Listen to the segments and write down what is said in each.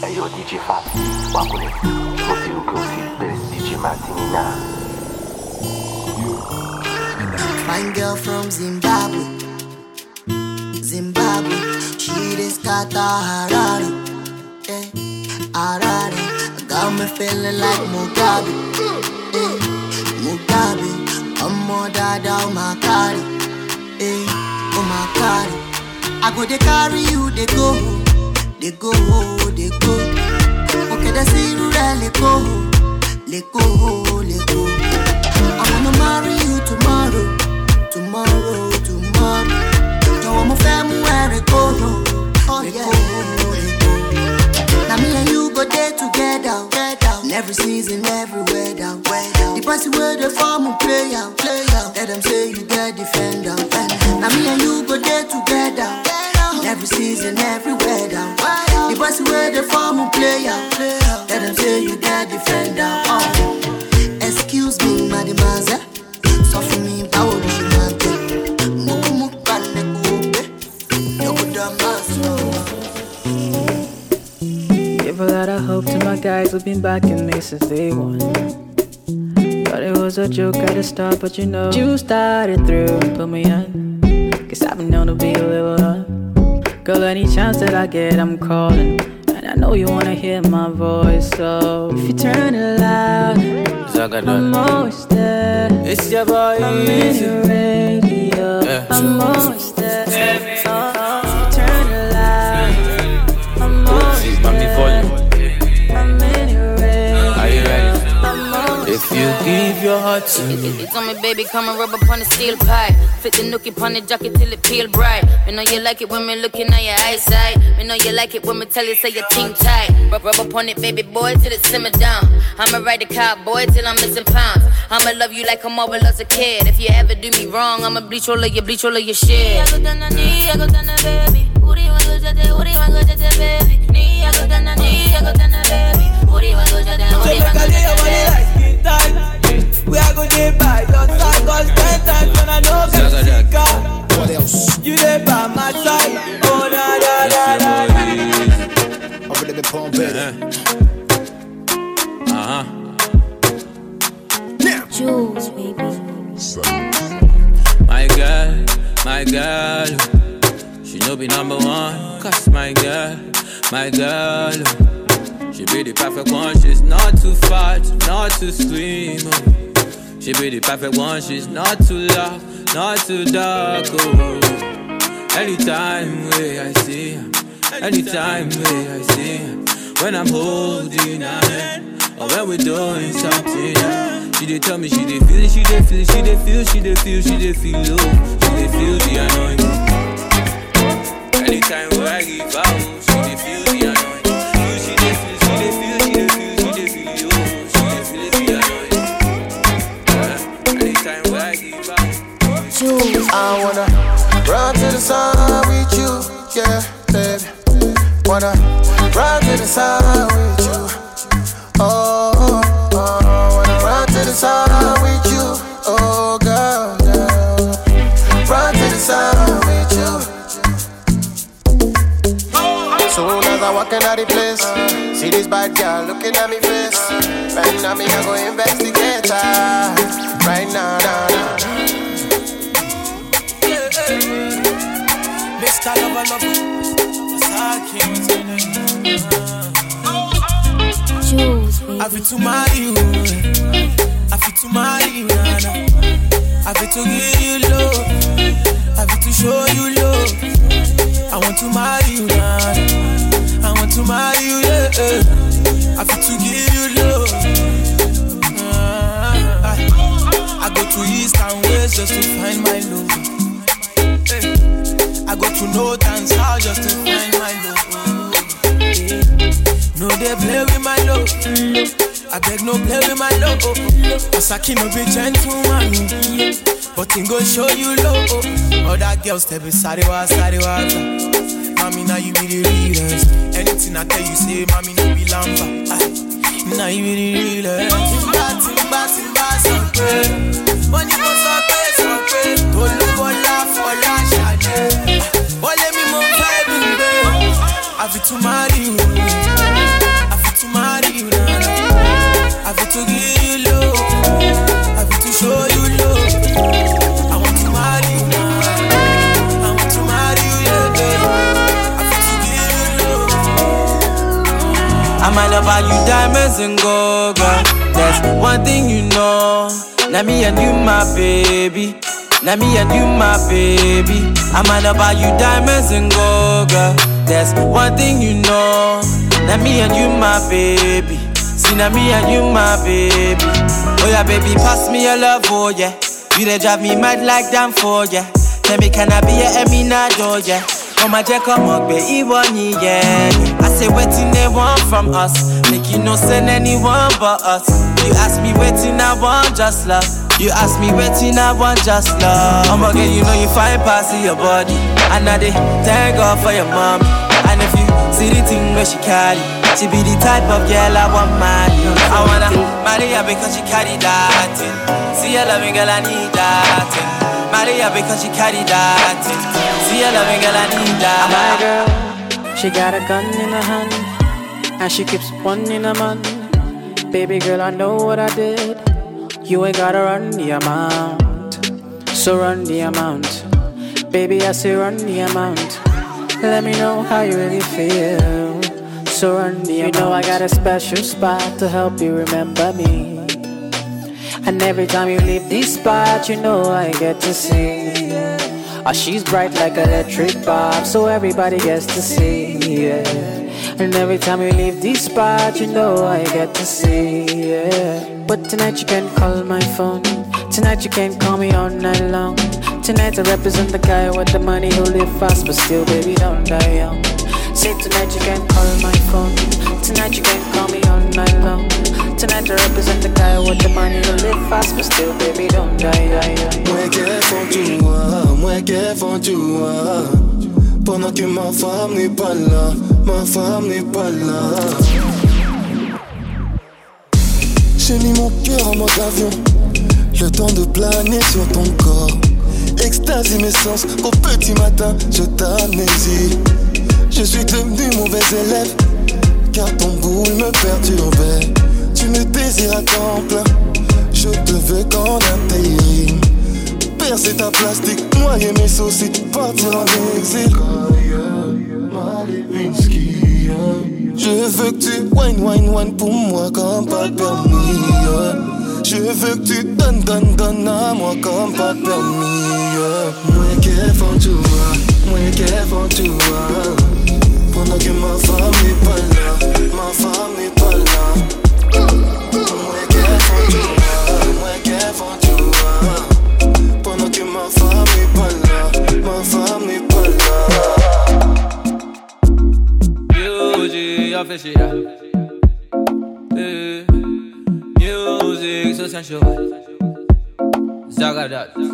Hey yo, DJ Fabi, wakule. Mo ti rò pé o ti bẹ̀rẹ̀ sí DJ Martini. Fine girl from Zimbabwe. Zimbabwe. She dey scatter Harare. Eh, Harare. Got me feeling like Mugabe. Eh, Mugabe. Ọmọ dada o ma carry. Eh, o ma carry. I go dey carry you dey go. Dey go, dey go. Sí irú rẹ̀ lè kó. Lè kó, lè kó. I wanna marry you tomorrow, tomorrow, tomorrow. Jọ̀wọ́ mo fẹ́ mú ẹ̀rẹ̀ kóró, ẹ̀rẹ̀ kóró, ẹ̀rẹ̀ kóró. Na me and you go dey together, together. Every season, every weather. The person wey dey form a player, player. Let them say you get defender. Na me and you go dey together. Every season, every weather. The person wey dey form a player, player. Let them say you get defender. Oh. Uh. Excuse me, mademoiselle. Sọ fún mi báwo ló ṣe máa jẹ. Mo kú mú kalẹ̀ kó bẹ́. Yóò dá máa sọ. Give a lot of hope to my guys who've been backing me since day one. Thought it was a joke at the start, but you know, you started through and put me on. Cause I've been known to be a little on. Girl, any chance that I get, I'm calling. And I know you wanna hear my voice, so if you turn it loud, I'm always there. It's your boy I'm in your radio. Yeah. I'm always there. Oh, oh, if you turn it loud, I'm always there. Give your heart to me, It's on me, baby, come and rub up on the steel pipe. Fit the nookie upon the jacket till it peel bright. Me know you like it when me looking at your eyesight. Me know you like it when me tell you say your team tight. Rub, rub up on it, baby boy, till it simmer down. I'ma ride the cowboy till I'm missing pounds. I'ma love you like I'm always as a kid. If you ever do me wrong, I'ma bleach all of your bleach all of your shit. So make I lay your body like skin tight. We are gonna dey by your side, cause ten times when I know get Zaza sick out. What else? You dey by my side. Oh na na na na. Over there, me pump it. uh huh. Jules, baby. My girl, my girl, she no be number one. Cause my girl, my girl, she be the perfect one. She's not too fat, not too slim. Oh. She be the perfect one. She's not too loud, not too dark. Oh. Anytime way I see her, anytime way I see her, when I'm holding her or when we're doing something, yeah. she dey tell me she dey feel it, she dey feel it, she dey feel, she dey feel, she dey feel low, she dey feel the anointing. To marry you. I fit to marry you, Nana. I fit to give you love. I fit to show you love. I want to marry you, Nana. I want to marry you, yeah. I fit to give you love. Ah, I, I go to east and west just to find my love. I go to north and south just to find my love. No, they play with my love. I beg no play with my love. Oh. Osaki no be gentleman. Oh. But him go show you love. Oh. Other girls tell me sorry wa sorry wa. Mommy now you be the realest. Anything I tell you say, mommy no be lamba. Aye. Now you be the realest. Timba timba timba sọ pé. Wọ́n ní mo sọ pé sọ pé. Tolúbọ̀lá fọlá ṣàdé. Wọlé mi mo gbé. I I fit to marry you. I fit to give you love. I fit to show you love. I want to marry you now. I want to marry you, yeah, baby. I fit to give you love. I might not buy you diamonds and gold, girl. That's one thing you know. Now me and you, my baby. Now me and you, my baby. I might not buy you diamonds and gold, girl. That's one thing you know. Now me and you, my baby. Now me and you, my baby. Oh yeah, baby, pass me your love, oh yeah. You they drive me mad like damn for yeah. Tell me, can I be your Eminado, yeah? Oh my jack, come on, baby, yeah. I say, waiting they want from us. Make you no send anyone but us. You ask me, waiting I want just love. You ask me, waiting I want just love. My girl, you know you find past your body. And I dey thank God for your mom. And if you see the thing where she carry, she be the type of girl I want marry. I wanna marry her because she carry that thing. See her loving girl, I need that thing. Marry her because she carry that thing. See her loving girl, I need that. My girl, she got a gun in her hand, and she keeps one in her man. Baby girl, I know what I did. You ain't gotta run the amount, so run the amount. Baby, I say run the amount. Let me know how you really feel. The amount. You know I got a special spot to help you remember me. And every time you leave this spot, you know I get to see. Oh, she's bright like electric bulb, so everybody gets to see. Yeah. And every time you leave this spot, you know I get to see. Yeah. But tonight you can call my phone. Tonight you can call me all night long. Tonight I represent the guy with the money who live fast, but still, baby, don't die young. Say tonight you can call my phone. Tonight you can call me all night long. Tonight I represent the guy with the money who live fast, but still, baby, don't die. Moi qu'est font moi qu'est font vois Pendant que ma femme n'est pas là, ma femme n'est pas là J'ai mis mon cœur en mode avion Le temps de planer sur ton corps Extasie mes sens, au petit matin je t'amnésie. Je suis devenu mauvais élève Car ton boule me perturbait. Tu me désires à temps plein. Je te veux qu'en intérim. Percer ta plastique, noyer mes soucis Partir en exil. Je veux que tu wine, wine, wine pour moi comme pas permis. Je veux que tu donnes, donnes, donnes à moi comme pas permis yeah. Moi qui font vois, moi qui font tu Pendant ma femme n'est pas ma femme n'est pas là Moi qui font vois, moi qui font tu Pendant que ma femme n'est pas là, ma femme n'est pas là official. Eh, Music so sensual. Zagadat.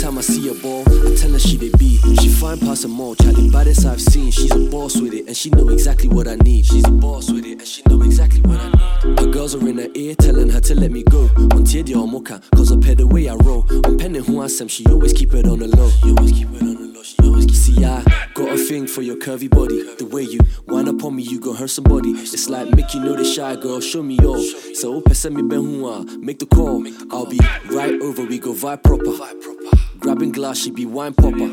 Time I see a ball, I tell her she they be. She fine past them all, Charlie. Baddest I've seen. She's a boss with it, and she know exactly what I need. She's a boss with it, and she know exactly what I need. Her girls are in her ear, telling her to let me go. On Tiedia or Mocha, cause I pay the way I roll. On penning who I am, she always keep it on the low. She always keep it on the low. She always keep See, I got a thing for your curvy body. The way you wind up on me, you gon' hurt somebody. It's like make you know the shy girl, show me off. So send me ben hua, make the call. I'll be right over, we go vibe proper. Grabbing glass, she be wine popper.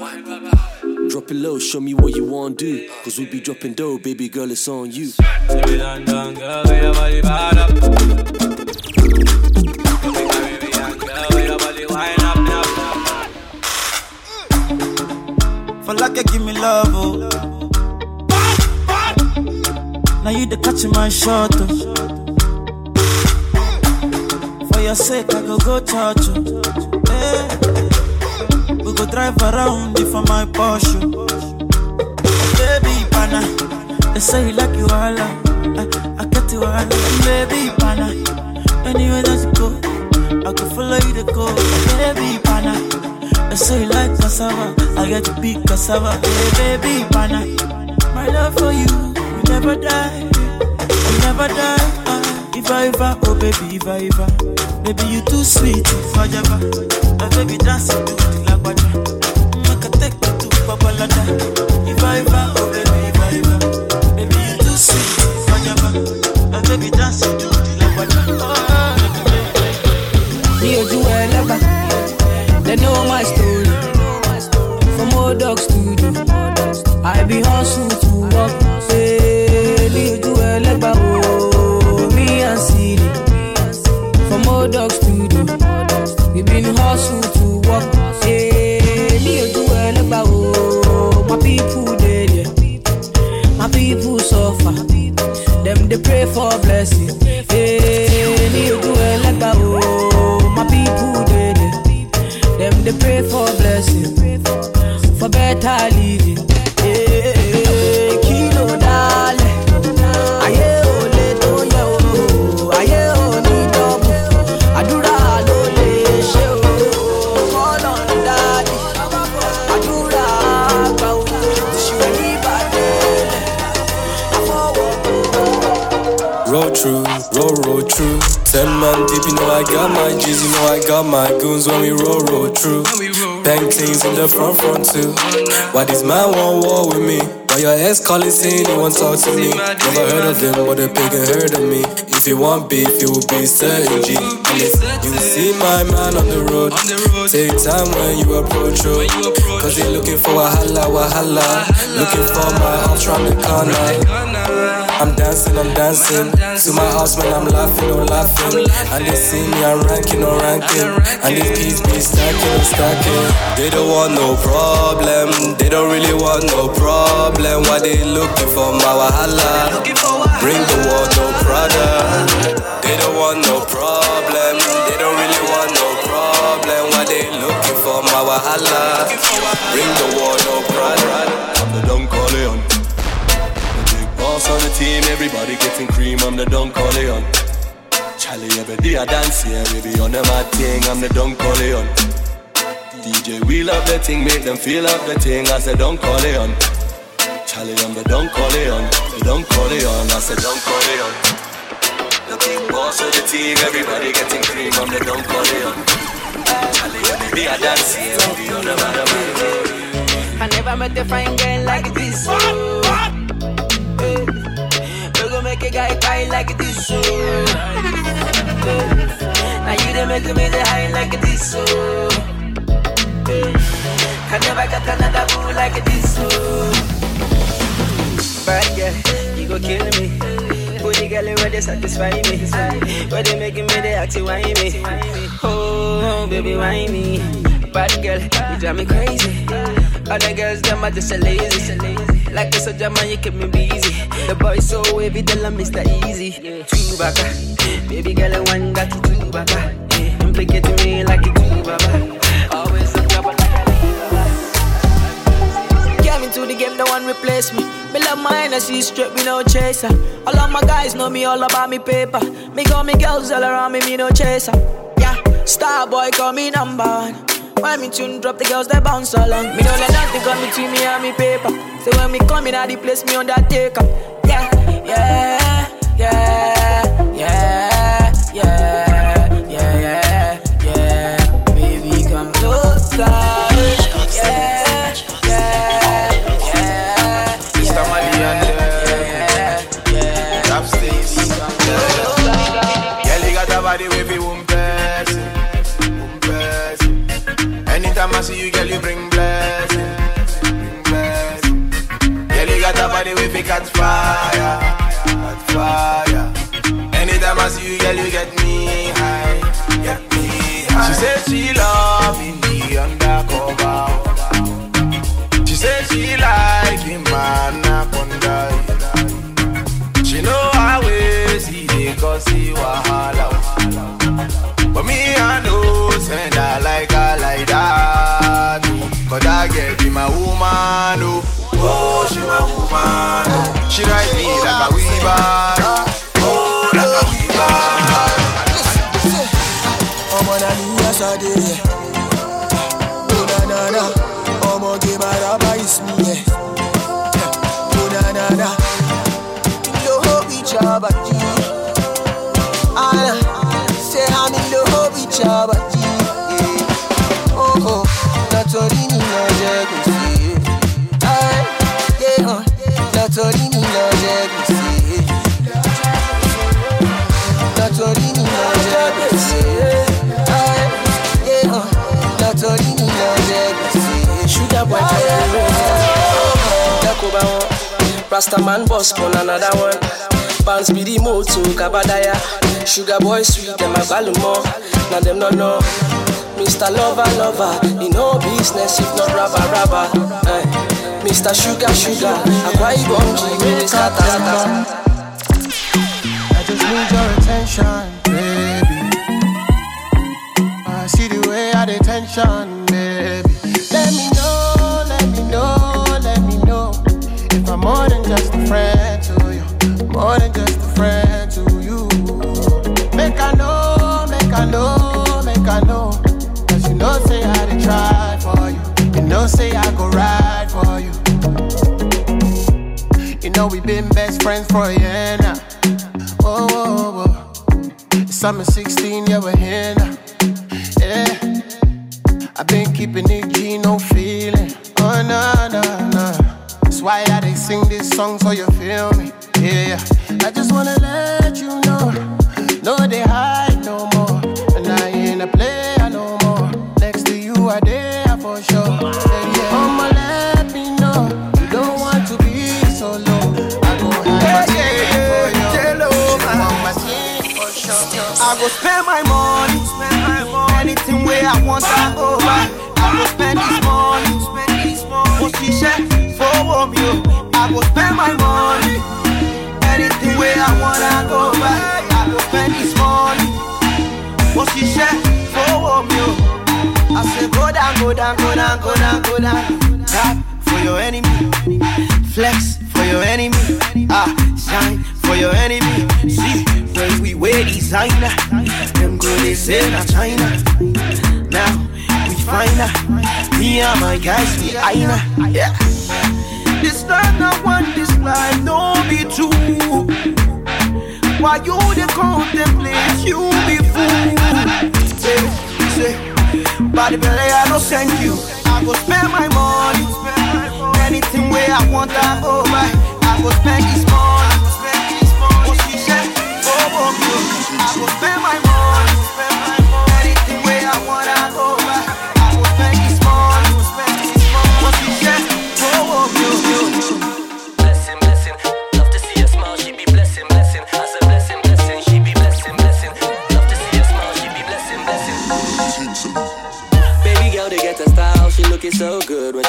Drop it low, show me what you want to do. Cause we be dropping dough, baby girl, it's on you. Baby. For like you give me love, oh. Now you the catch my shot, oh. For your sake, I go go church, oh. Hey. We go drive around for my Porsche. Baby, pana, they say you like you all, I, I get you all, baby, pana. Anywhere that you go, I go follow you to go, baby, pana. They say you like cassava, I get to be cassava, baby, pana. My love for you, will never die, will never die. Ah, if I ever, oh baby, if I ever. Baby, you too sweet forever. Baby dancing oh baby, if I ever hustle for blessing. Hey, leave to a oh, my people dead, yeah. Them they pray for blessing. For better got my goons when we roll, roll through. Bang things in the front, front too. Why this man want war with me? Why your ex calling saying he want talk to me? Never heard of them, but the pagan heard of me. If you want beef, you will be certain G. You see my man on the road, take time when you approach her. Cause he looking for a wahala, wahala. Looking for my arms round the corner. I'm dancing, I'm dancing. To my house when I'm laughing, oh laughing. And they see me, I'm ranking, oh ranking. And these keys be stacking, oh stacking. They don't want no problem. They don't really want no problem. Why they looking for my wahala? Bring the war, no brother. They don't want no problem. They don't really want no problem. Why they looking for my wahala? Bring the war, no brother. I'm the Don Corleone. Boss on the team, everybody getting cream. I'm the Don Corleone. Charlie, every day I dance here, baby, on the mad thing. I'm the Don Corleone. DJ, wheel up the thing, make them feel up the thing. I said, Don Corleone. Charlie, I'm the Don Corleone. The Don Corleone. I said, Don Corleone. The big boss of the team, everybody getting cream. I'm the Don Corleone. Charlie, every day I dance here, baby, on the mad thing. I never met a fine girl like this. Oh. Hey. Make a guy cry like this. Hey. Now you done make me the high like this. Hey. Can never get another boo like this. Oh. Bad girl, you go kill me. Booty girl, where they satisfy me. Where they making me, they act why me. Oh, baby, why me? Bad girl, you drive me crazy. Other girls, them are just a lazy. Like a soldier man, you keep me busy. The boy so wavy, tell him Mr. Easy. Two baka, baby girl, I want that two baka. Implicating me like a two baba. Always a trouble Came into the game, no one replace me. Me love my energy, straight, me no chaser. All of my guys know me all about me paper. Me got me girls all around me, me no chaser. Yeah, star boy call me number one. When me tune drop, the girls they bounce along. Me don't let nothing come between me and me paper. So when me come in, I the place me undertaker. Yeah, yeah, yeah, see you, girl, you bring blessing. Bring. Girl, you got a body with you catch fire. Catch fire. Anytime I see you, girl, you get me high. Get me high. She said she love the undercover. She said she like him anaconda. She know how we see the cause he wahala. She ride me like a weaver. Oh, like a weaver. ọmọ náà ní yasade Rastaman boss pon another one. Bounce be the moto, Kabadaya. Sugar boy sweet, them a more. Now them no know. Mr. Lover, lover, in no business if not rubber, rubber. Eh. Mr. Sugar, sugar, Akwa Ibom G, really scatter. I just need your attention, baby. I see the way I baby. Know, we been best friends for a year now. Whoa, whoa, whoa. Summer 16, yeah, we're here now. Yeah. I've been keeping it G, no feeling. Oh, no, no, no. That's why I they sing this song so you feel me. Yeah, I just wanna let you know. No, they hide Anything I want, I go spend this money, spend this money. What she said, for me, oh. I go spend my money. Anything where I want, I go buy. I go spend this money. Said, for me, oh. I say go down, go down, go down, go down, go down. Tap for your enemy, flex for your enemy, ah shine for your enemy. See when we wear designer, them go they say na China. Find me and my guys we aina. Yeah. This time I want this life, no be true. Why you the contemplate, you be fool. Say, say, body belly, I don't send you. I go spend my money, anything where I want, I go buy. I go spend this money, she said, oh, oh, oh. I go spend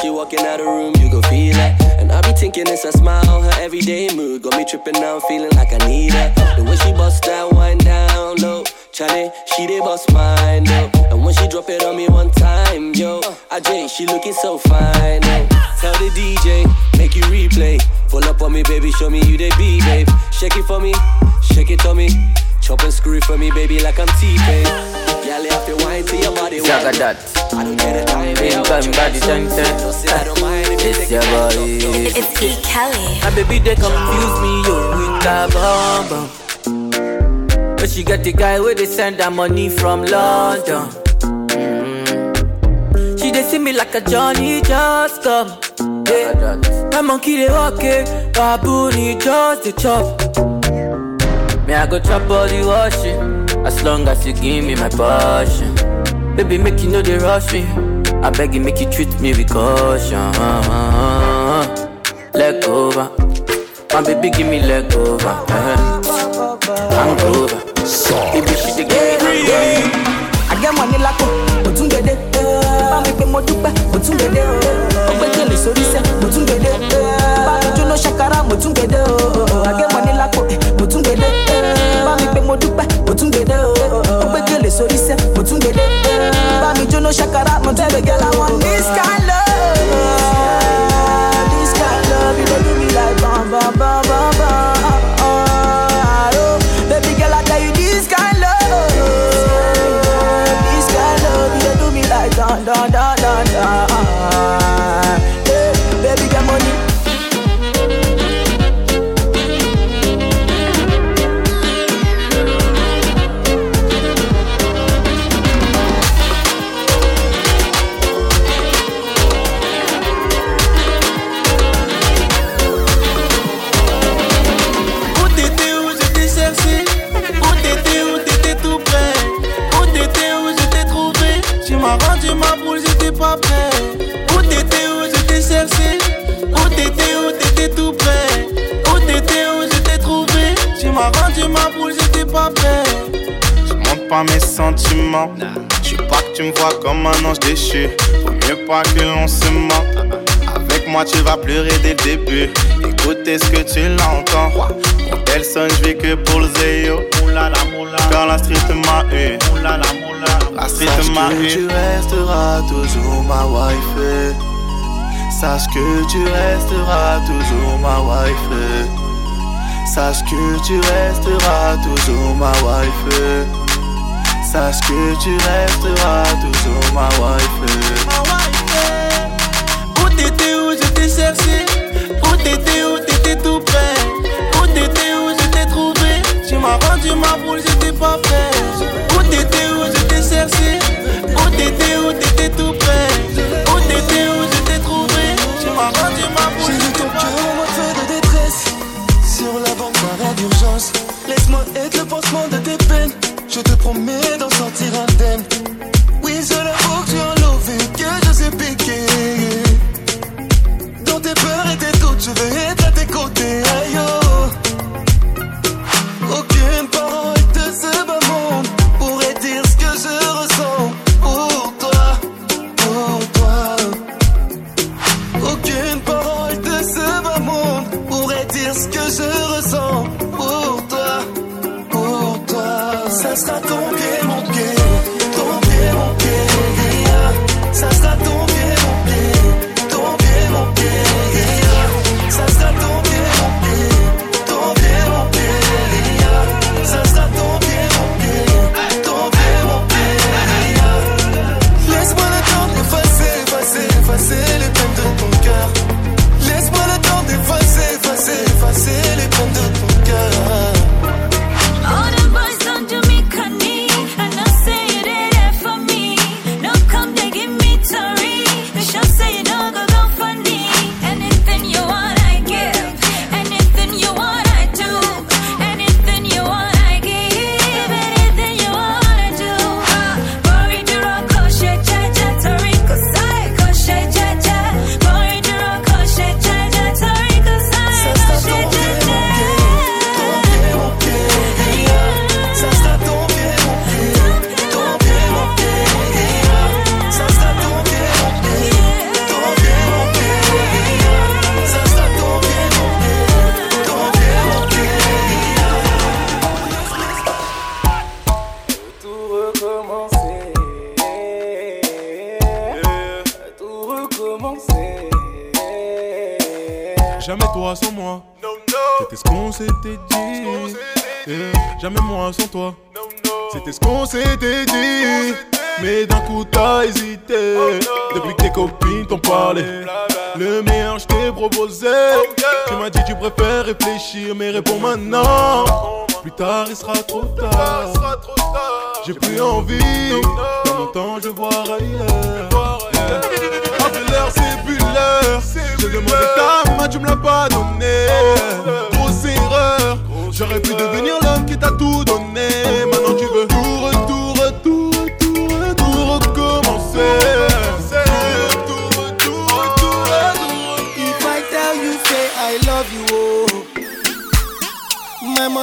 she walking out the room. You go feel it. And I be thinking it's a smile. Her everyday mood got me tripping now, feeling like I need her. The way she bust that wine down low. Charlie, she dey bust mine though. And when she drop it on me one time, yo, I Jay, she looking so fine. Oh. Tell the DJ, make you replay. Pull up on me, baby, show me you they be, babe. Shake it for me, shake it on me. Chop and screw it for me, baby, like I'm T-Pain. Girl, you have to wine till your body Zaga wine. that. I don't get a time. Big time body ten ten. It's your body. It's E. Kelly. My baby they confuse me yo with that bomb bomb. But she got the guy where they send her money from London. Mm. She they see me like a Johnny just come. Yeah. My monkey they walk it, baboon he just the chop. Me I go chop all the washing, as long as you give me my passion. Baby make you know they rush me. I beg you make you treat me with caution. Leg over, my baby give me leg over. Uh-huh. I'm over. Baby she dey give me hangover. I get money lápò, mo tún gbèdé. Bá mi pé mo dúpẹ́, mo tún gbèdé. Ọgbẹ́ kele sórí sẹ́, mo tún gbèdé. Bá mi jóná ṣàkárà, mo tún gbèdé. I get money lápò, mo tún gbèdé. Bá mi pé mo dúpẹ́, mo Jóná ṣàkárà, mo tún gbèdé. I want pas mes sentiments. Je pas que tu me vois comme un ange déchu. Vaut mieux pas que l'on se ment. Avec moi, tu vas pleurer dès le début. Écoutez ce que tu l'entends? Mon tel sonne, je vais que pour le zéyo. Car la street m'a eu. La street m'a eu. tu resteras toujours ma wife. Sache que tu resteras toujours ma wife. Sache que tu resteras toujours ma wife. Sache que tu resteras toujours ma wife. Où t'étais, où je t'ai cherché? Où t'étais, où t'étais tout près? Où t'étais, où je t'ai trouvé? Tu m'as rendu ma boule, j'étais pas prêt Où t'étais, où je t'ai cherché? Où t'étais, où t'étais tout près? Où t'étais, où je t'ai trouvé? Tu m'as rendu ma boule, j'étais ton pas cœur en prêt mode feu de détresse. Sur la banque d'arrêt d'urgence. Laisse-moi être le pansement de tes peines. Je te promets d'en sortir s'était dit. Mais d'un coup t'as hésité. Depuis que tes copines t'ont parlé. Le meilleur je t'ai proposé. Tu m'as dit tu préfères réfléchir. Mais réponds maintenant. Plus tard il sera trop tard. J'ai plus envie. Dans mon temps je voir ailleurs. Après l'heure c'est plus l'heure. J'ai demandé ta main, tu me l'as pas donné. Grosse erreur. J'aurais pu devenir l'homme qui t'a tout donné.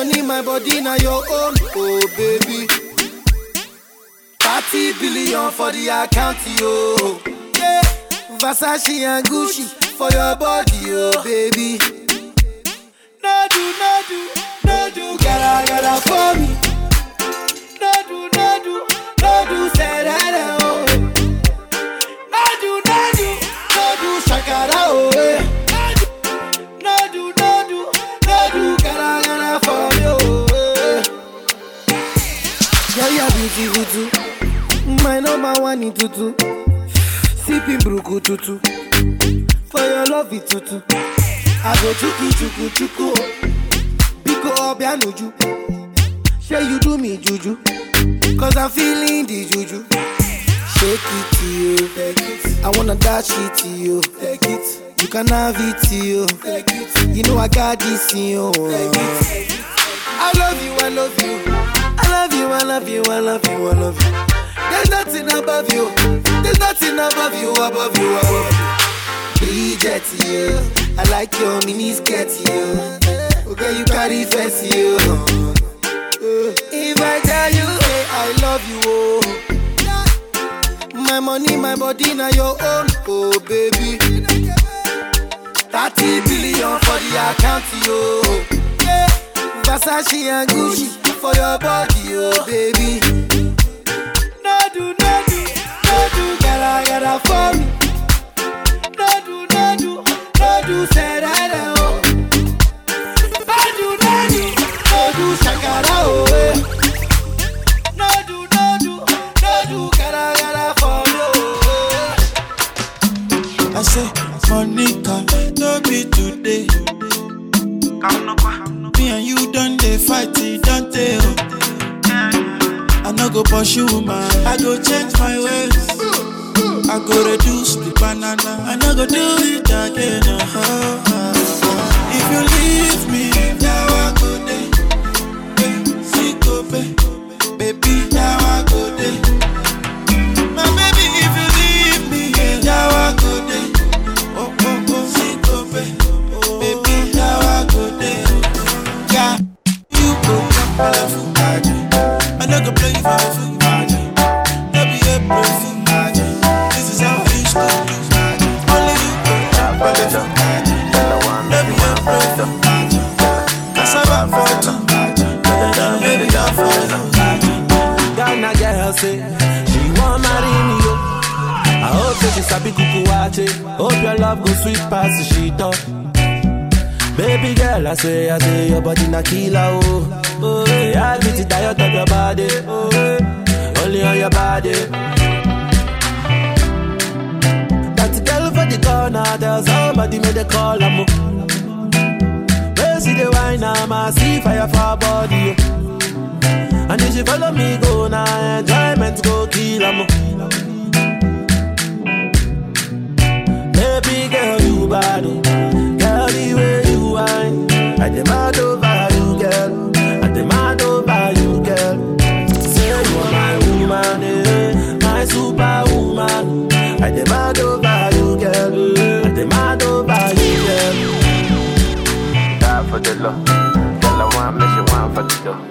Money, my body, now your own, oh baby. 30 billion for the account, yo. Yeah. Versace and Gucci for your body, oh baby. No do, no do, no gotta, gotta for me. No do, no do, no do, say that, Beautiful too. My number one in tutu. Sipping bruku tutu. For your love it tutu. I go chuku chuku chuku. Biko obianuju. Say you do me juju. Cause I'm feeling the juju. Shake it to you. I wanna dash it to you. Take it. You can have it to you. Take it. You know I got this in you. Take it. I love you, I love you. I love you, I love you, I love you, I love you. There's nothing above you. There's nothing above you, above you, above you. Bridget, you. I like your mini skirt, you. Okay, you carry fancy, you. If I tell you, hey, I love you, oh. My money, my body, now your own, oh baby. 30 billion for the account, yo. Yeah. Versace and Gucci for your body, oh baby. No do, no do, no do, gotta, gotta for me. No do, no do, no do, say that, oh. No do, no do, no do, shakara, oh, eh. Pursue man, I go change my ways. I go reduce the banana, I no go do it again. Love go sweet past the shit up. Oh. Baby girl, I say, I say your body na killer oh. Oh, yeah, I get it diet of your body. Oh, only on your body. That girl for the corner, there's somebody made a call. I'm Where see the wine, I'm a see fire for body. Oh. And if you follow me, go now, enjoyment go kill 'em. Girl, you bad, oh. girl, the way you whine. I demand over you, girl. I demand over you, girl. Say you are my woman, eh, my superwoman. I demand over you, girl. I demand over you, girl. Die for the love. Girl, I want me, she want for the dough.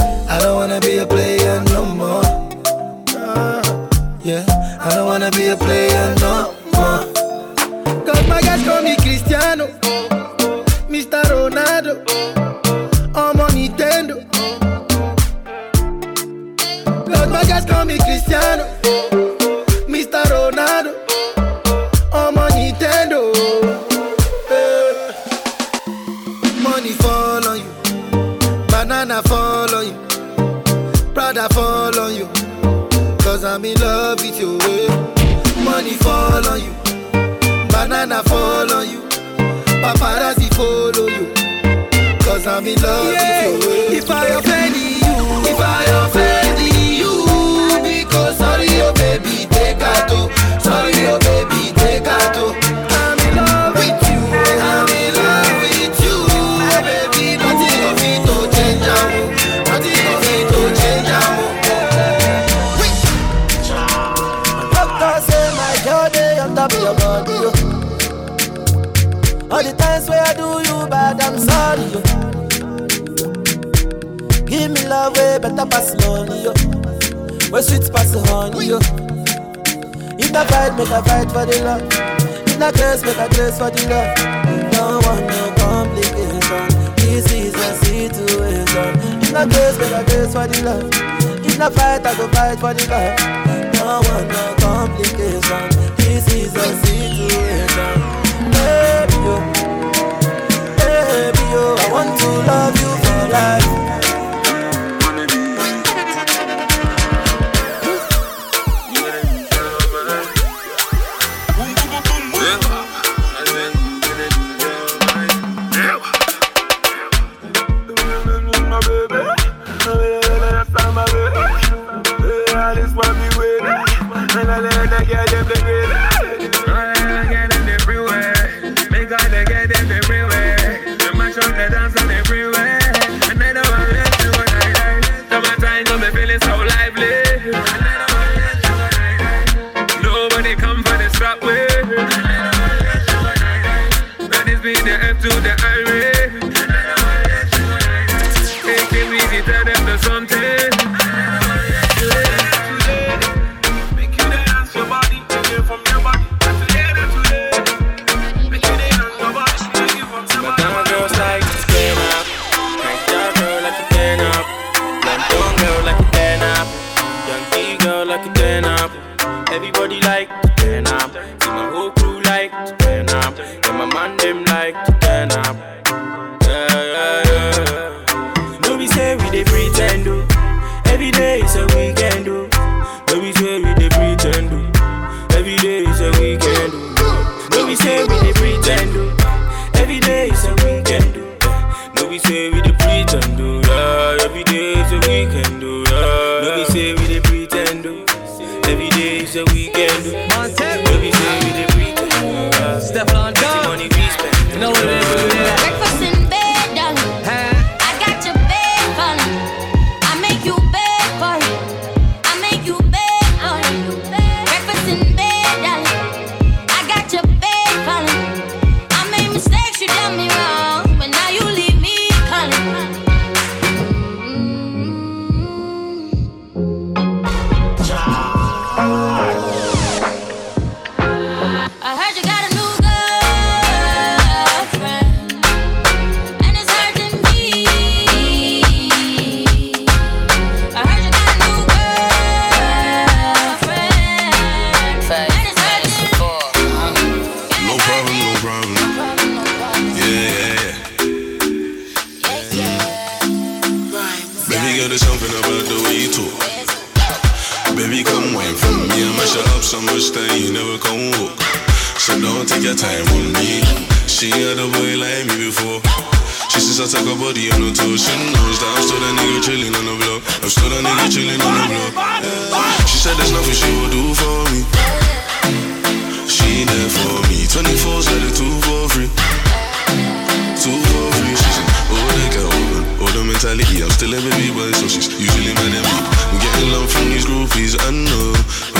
I don't wanna be a player no more. Yeah. I don't wanna be a player no more. Cause my guys call me Cristiano, Mr. Ronaldo, I'm on Nintendo. Cause my guys call me Cristiano, Mr. Ronaldo, I'm Nintendo. Eh. Money fall on you, banana fall fall on you. Cause I'm in love with you. Money fall on you, banana fall on you, paparazzi follow you. Cause I'm in love with you. If I on top your body. All the times where I do you bad, I'm sorry. Yo. Give me love way better pass money. Yo. Where sweet pass honey. Yo. If I fight, make a fight for the love. If I grace, make a grace for the love. Don't want no complication. This is a situation. If I grace, make a grace for the love. If I fight, I go fight for the love. Don't want no complication. This is a situation. Baby, yo. Baby, yo. I want to love you for life. Love from these groupies. I know